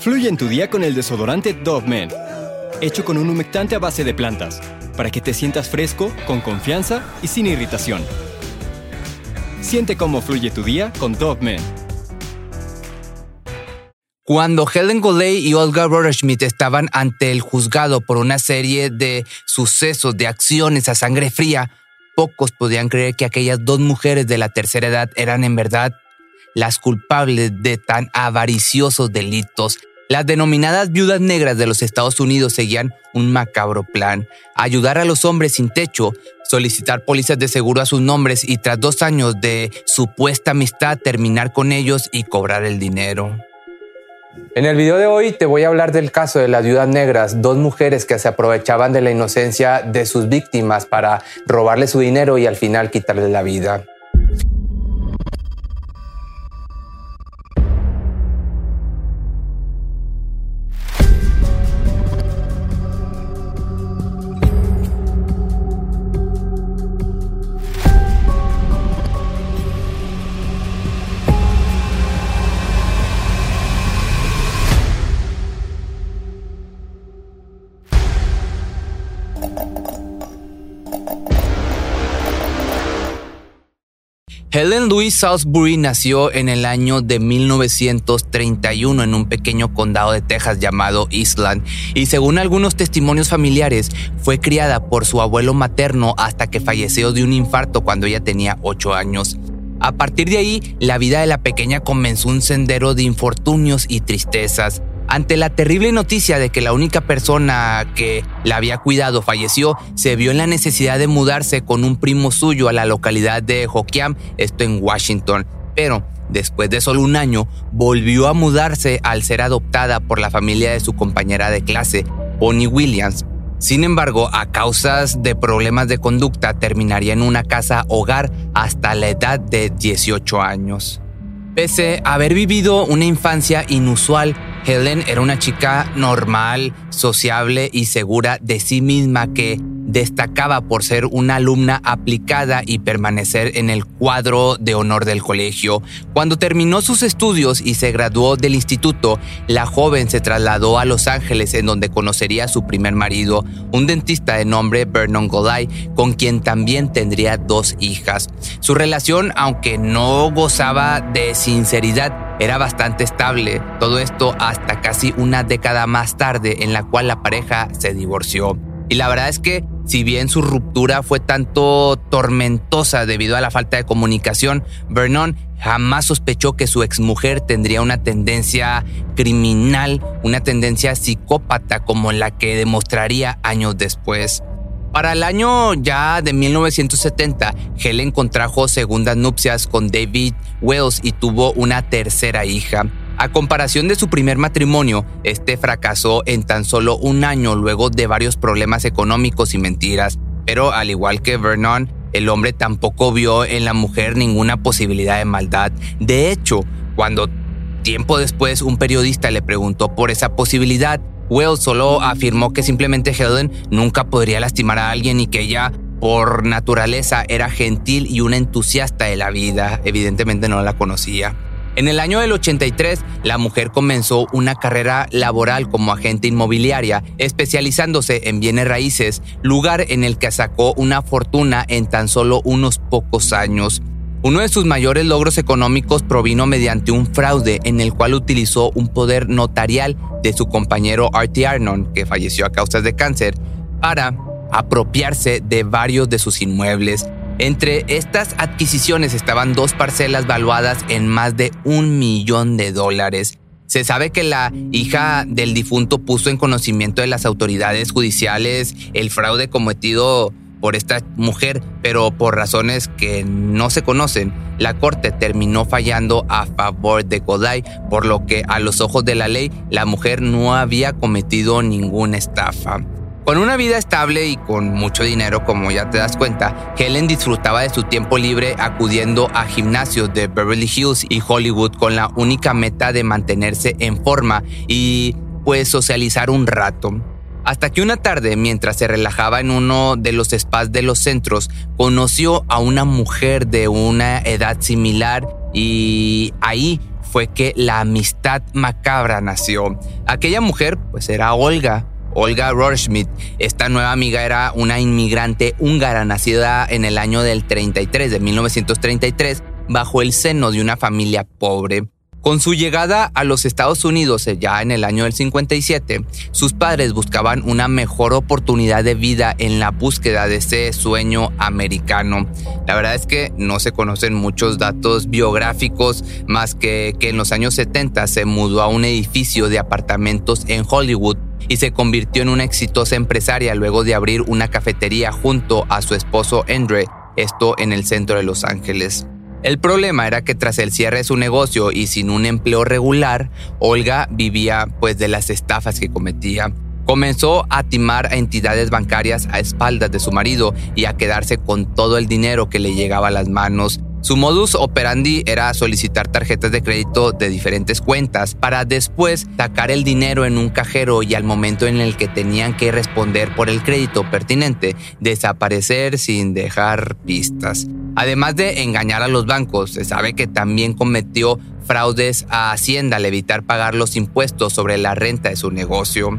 Fluye en tu día con el desodorante Dove Men, hecho con un humectante a base de plantas, para que te sientas fresco, con confianza y sin irritación. Siente cómo fluye tu día con Dove Men. Cuando Helen Goley y Olga Schmidt estaban ante el juzgado por una serie de sucesos, de acciones a sangre fría, pocos podían creer que aquellas dos mujeres de la tercera edad eran en verdad las culpables de tan avariciosos delitos las denominadas viudas negras de los Estados Unidos seguían un macabro plan, ayudar a los hombres sin techo, solicitar pólizas de seguro a sus nombres y tras dos años de supuesta amistad terminar con ellos y cobrar el dinero. En el video de hoy te voy a hablar del caso de las viudas negras, dos mujeres que se aprovechaban de la inocencia de sus víctimas para robarle su dinero y al final quitarle la vida. Helen Louise Salisbury nació en el año de 1931 en un pequeño condado de Texas llamado Eastland y según algunos testimonios familiares fue criada por su abuelo materno hasta que falleció de un infarto cuando ella tenía 8 años. A partir de ahí, la vida de la pequeña comenzó un sendero de infortunios y tristezas. Ante la terrible noticia de que la única persona que la había cuidado falleció, se vio en la necesidad de mudarse con un primo suyo a la localidad de Hoquiam, esto en Washington. Pero después de solo un año, volvió a mudarse al ser adoptada por la familia de su compañera de clase, Bonnie Williams. Sin embargo, a causas de problemas de conducta, terminaría en una casa hogar hasta la edad de 18 años. Pese a haber vivido una infancia inusual, Helen era una chica normal, sociable y segura de sí misma que destacaba por ser una alumna aplicada y permanecer en el cuadro de honor del colegio. Cuando terminó sus estudios y se graduó del instituto, la joven se trasladó a Los Ángeles en donde conocería a su primer marido, un dentista de nombre Vernon Golay, con quien también tendría dos hijas. Su relación, aunque no gozaba de sinceridad, era bastante estable, todo esto hasta casi una década más tarde en la cual la pareja se divorció. Y la verdad es que si bien su ruptura fue tanto tormentosa debido a la falta de comunicación, Vernon jamás sospechó que su exmujer tendría una tendencia criminal, una tendencia psicópata como la que demostraría años después. Para el año ya de 1970, Helen contrajo segundas nupcias con David Wells y tuvo una tercera hija. A comparación de su primer matrimonio, este fracasó en tan solo un año luego de varios problemas económicos y mentiras. Pero al igual que Vernon, el hombre tampoco vio en la mujer ninguna posibilidad de maldad. De hecho, cuando tiempo después un periodista le preguntó por esa posibilidad, Wells solo afirmó que simplemente Helen nunca podría lastimar a alguien y que ella por naturaleza era gentil y una entusiasta de la vida. Evidentemente no la conocía. En el año del 83, la mujer comenzó una carrera laboral como agente inmobiliaria, especializándose en bienes raíces, lugar en el que sacó una fortuna en tan solo unos pocos años. Uno de sus mayores logros económicos provino mediante un fraude en el cual utilizó un poder notarial de su compañero Artie Arnon, que falleció a causas de cáncer, para apropiarse de varios de sus inmuebles, entre estas adquisiciones estaban dos parcelas valuadas en más de un millón de dólares. Se sabe que la hija del difunto puso en conocimiento de las autoridades judiciales el fraude cometido por esta mujer, pero por razones que no se conocen, la corte terminó fallando a favor de Goday, por lo que a los ojos de la ley la mujer no había cometido ninguna estafa. Con una vida estable y con mucho dinero, como ya te das cuenta, Helen disfrutaba de su tiempo libre acudiendo a gimnasios de Beverly Hills y Hollywood con la única meta de mantenerse en forma y pues socializar un rato. Hasta que una tarde, mientras se relajaba en uno de los spas de los centros, conoció a una mujer de una edad similar y ahí fue que la amistad macabra nació. Aquella mujer pues era Olga, Olga Rohrschmidt. Esta nueva amiga era una inmigrante húngara nacida en el año del 33, de 1933, bajo el seno de una familia pobre. Con su llegada a los Estados Unidos eh, ya en el año del 57, sus padres buscaban una mejor oportunidad de vida en la búsqueda de ese sueño americano. La verdad es que no se conocen muchos datos biográficos más que que en los años 70 se mudó a un edificio de apartamentos en Hollywood y se convirtió en una exitosa empresaria luego de abrir una cafetería junto a su esposo Andre, esto en el centro de Los Ángeles. El problema era que tras el cierre de su negocio y sin un empleo regular, Olga vivía pues de las estafas que cometía. Comenzó a timar a entidades bancarias a espaldas de su marido y a quedarse con todo el dinero que le llegaba a las manos. Su modus operandi era solicitar tarjetas de crédito de diferentes cuentas para después sacar el dinero en un cajero y al momento en el que tenían que responder por el crédito pertinente, desaparecer sin dejar pistas. Además de engañar a los bancos, se sabe que también cometió fraudes a Hacienda al evitar pagar los impuestos sobre la renta de su negocio.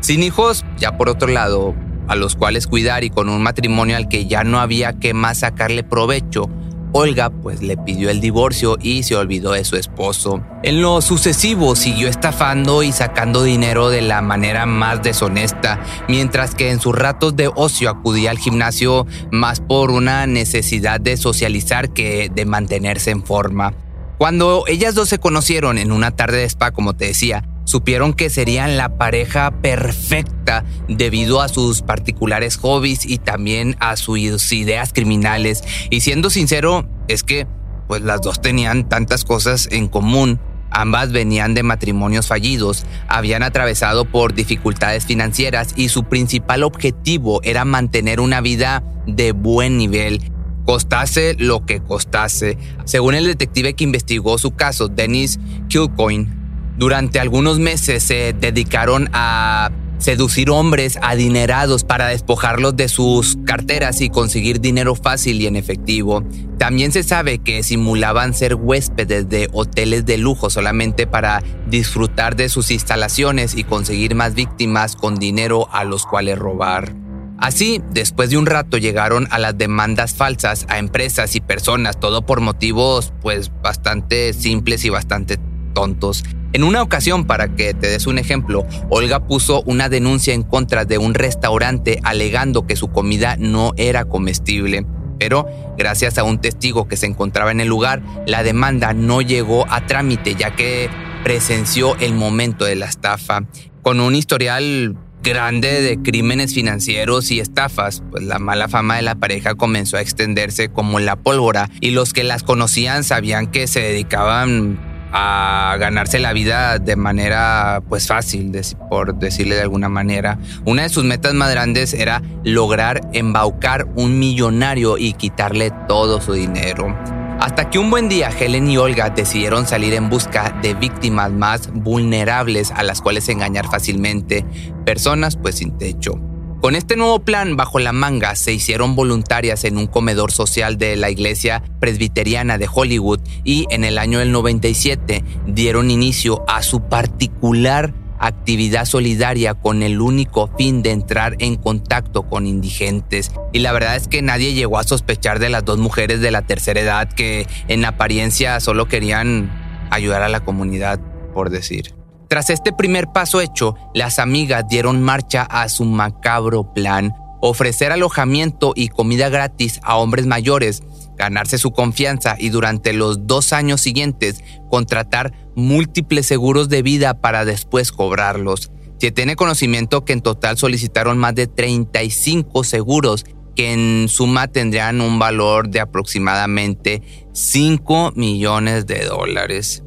Sin hijos, ya por otro lado, a los cuales cuidar y con un matrimonio al que ya no había que más sacarle provecho, Olga pues le pidió el divorcio y se olvidó de su esposo. En lo sucesivo siguió estafando y sacando dinero de la manera más deshonesta, mientras que en sus ratos de ocio acudía al gimnasio más por una necesidad de socializar que de mantenerse en forma. Cuando ellas dos se conocieron en una tarde de spa, como te decía, supieron que serían la pareja perfecta debido a sus particulares hobbies y también a sus ideas criminales. Y siendo sincero, es que pues las dos tenían tantas cosas en común. Ambas venían de matrimonios fallidos, habían atravesado por dificultades financieras y su principal objetivo era mantener una vida de buen nivel costase lo que costase. Según el detective que investigó su caso, Dennis Kilcoin, durante algunos meses se dedicaron a seducir hombres adinerados para despojarlos de sus carteras y conseguir dinero fácil y en efectivo. También se sabe que simulaban ser huéspedes de hoteles de lujo solamente para disfrutar de sus instalaciones y conseguir más víctimas con dinero a los cuales robar. Así, después de un rato llegaron a las demandas falsas a empresas y personas, todo por motivos pues bastante simples y bastante tontos. En una ocasión, para que te des un ejemplo, Olga puso una denuncia en contra de un restaurante alegando que su comida no era comestible. Pero, gracias a un testigo que se encontraba en el lugar, la demanda no llegó a trámite ya que presenció el momento de la estafa. Con un historial grande de crímenes financieros y estafas, pues la mala fama de la pareja comenzó a extenderse como la pólvora y los que las conocían sabían que se dedicaban a ganarse la vida de manera pues fácil, por decirle de alguna manera. Una de sus metas más grandes era lograr embaucar un millonario y quitarle todo su dinero. Hasta que un buen día Helen y Olga decidieron salir en busca de víctimas más vulnerables a las cuales engañar fácilmente, personas pues sin techo. Con este nuevo plan bajo la manga se hicieron voluntarias en un comedor social de la iglesia presbiteriana de Hollywood y en el año del 97 dieron inicio a su particular actividad solidaria con el único fin de entrar en contacto con indigentes. Y la verdad es que nadie llegó a sospechar de las dos mujeres de la tercera edad que en apariencia solo querían ayudar a la comunidad, por decir. Tras este primer paso hecho, las amigas dieron marcha a su macabro plan, ofrecer alojamiento y comida gratis a hombres mayores, ganarse su confianza y durante los dos años siguientes contratar múltiples seguros de vida para después cobrarlos. Se tiene conocimiento que en total solicitaron más de 35 seguros que en suma tendrían un valor de aproximadamente 5 millones de dólares.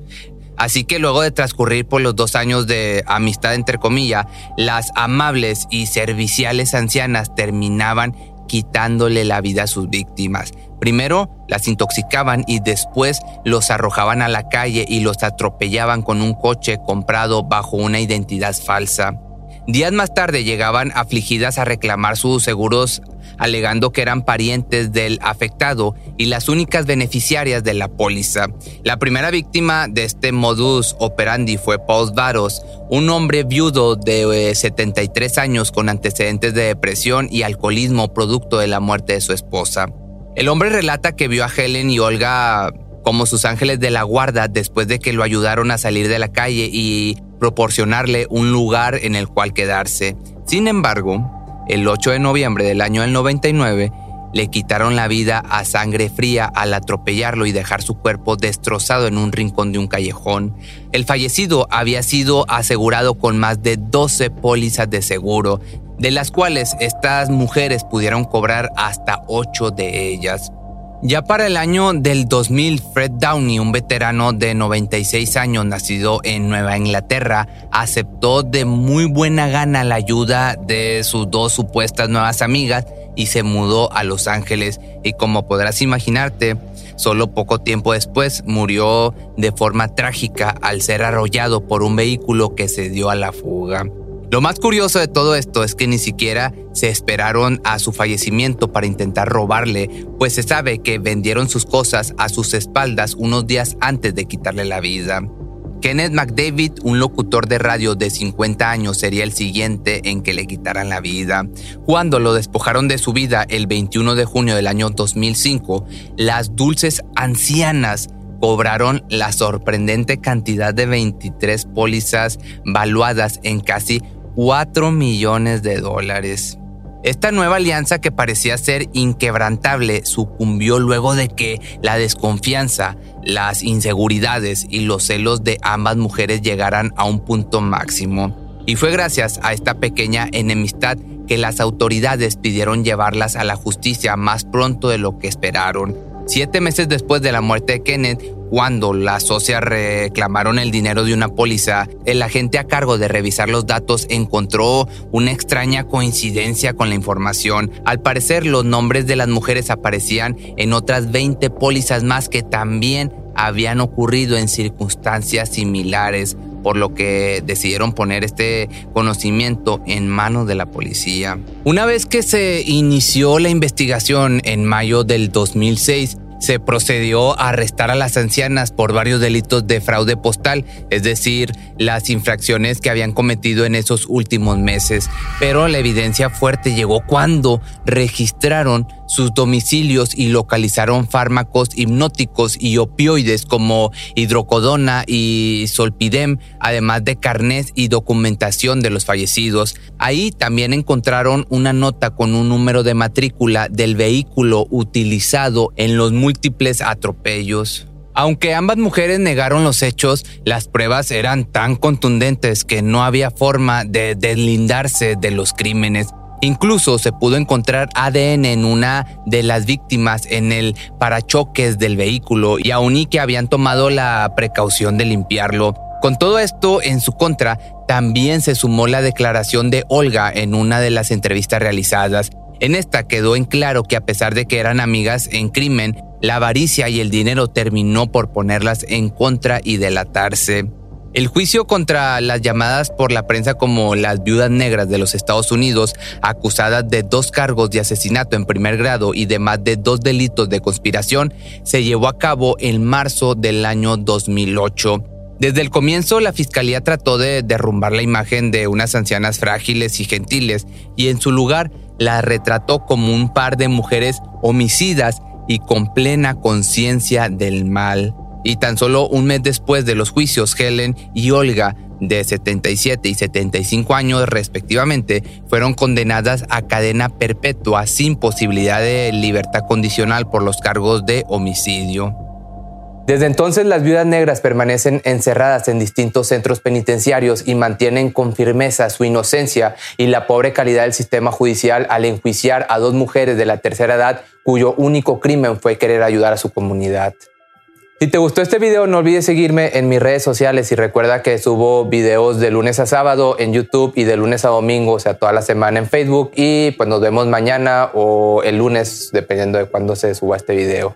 Así que luego de transcurrir por los dos años de amistad, entre comillas, las amables y serviciales ancianas terminaban quitándole la vida a sus víctimas. Primero las intoxicaban y después los arrojaban a la calle y los atropellaban con un coche comprado bajo una identidad falsa. Días más tarde llegaban afligidas a reclamar sus seguros alegando que eran parientes del afectado y las únicas beneficiarias de la póliza. La primera víctima de este modus operandi fue Paul Varos, un hombre viudo de 73 eh, años con antecedentes de depresión y alcoholismo producto de la muerte de su esposa. El hombre relata que vio a Helen y Olga como sus ángeles de la guarda después de que lo ayudaron a salir de la calle y proporcionarle un lugar en el cual quedarse. Sin embargo, el 8 de noviembre del año del 99, le quitaron la vida a sangre fría al atropellarlo y dejar su cuerpo destrozado en un rincón de un callejón. El fallecido había sido asegurado con más de 12 pólizas de seguro, de las cuales estas mujeres pudieron cobrar hasta 8 de ellas. Ya para el año del 2000, Fred Downey, un veterano de 96 años nacido en Nueva Inglaterra, aceptó de muy buena gana la ayuda de sus dos supuestas nuevas amigas y se mudó a Los Ángeles y como podrás imaginarte, solo poco tiempo después murió de forma trágica al ser arrollado por un vehículo que se dio a la fuga. Lo más curioso de todo esto es que ni siquiera se esperaron a su fallecimiento para intentar robarle, pues se sabe que vendieron sus cosas a sus espaldas unos días antes de quitarle la vida. Kenneth McDavid, un locutor de radio de 50 años, sería el siguiente en que le quitaran la vida. Cuando lo despojaron de su vida el 21 de junio del año 2005, las dulces ancianas cobraron la sorprendente cantidad de 23 pólizas valuadas en casi 4 millones de dólares. Esta nueva alianza que parecía ser inquebrantable sucumbió luego de que la desconfianza, las inseguridades y los celos de ambas mujeres llegaran a un punto máximo. Y fue gracias a esta pequeña enemistad que las autoridades pidieron llevarlas a la justicia más pronto de lo que esperaron. Siete meses después de la muerte de Kenneth, cuando las socias reclamaron el dinero de una póliza, el agente a cargo de revisar los datos encontró una extraña coincidencia con la información. Al parecer, los nombres de las mujeres aparecían en otras 20 pólizas más que también habían ocurrido en circunstancias similares, por lo que decidieron poner este conocimiento en manos de la policía. Una vez que se inició la investigación en mayo del 2006, se procedió a arrestar a las ancianas por varios delitos de fraude postal, es decir, las infracciones que habían cometido en esos últimos meses. Pero la evidencia fuerte llegó cuando registraron sus domicilios y localizaron fármacos hipnóticos y opioides como hidrocodona y solpidem, además de carnés y documentación de los fallecidos. Ahí también encontraron una nota con un número de matrícula del vehículo utilizado en los múltiples atropellos. Aunque ambas mujeres negaron los hechos, las pruebas eran tan contundentes que no había forma de deslindarse de los crímenes. Incluso se pudo encontrar ADN en una de las víctimas en el parachoques del vehículo y aún y que habían tomado la precaución de limpiarlo. Con todo esto en su contra, también se sumó la declaración de Olga en una de las entrevistas realizadas. En esta quedó en claro que a pesar de que eran amigas en crimen, la avaricia y el dinero terminó por ponerlas en contra y delatarse. El juicio contra las llamadas por la prensa como las viudas negras de los Estados Unidos, acusadas de dos cargos de asesinato en primer grado y de más de dos delitos de conspiración, se llevó a cabo en marzo del año 2008. Desde el comienzo, la fiscalía trató de derrumbar la imagen de unas ancianas frágiles y gentiles y en su lugar la retrató como un par de mujeres homicidas y con plena conciencia del mal. Y tan solo un mes después de los juicios, Helen y Olga, de 77 y 75 años respectivamente, fueron condenadas a cadena perpetua sin posibilidad de libertad condicional por los cargos de homicidio. Desde entonces las viudas negras permanecen encerradas en distintos centros penitenciarios y mantienen con firmeza su inocencia y la pobre calidad del sistema judicial al enjuiciar a dos mujeres de la tercera edad cuyo único crimen fue querer ayudar a su comunidad. Si te gustó este video, no olvides seguirme en mis redes sociales y recuerda que subo videos de lunes a sábado en YouTube y de lunes a domingo, o sea, toda la semana en Facebook. Y pues nos vemos mañana o el lunes, dependiendo de cuándo se suba este video.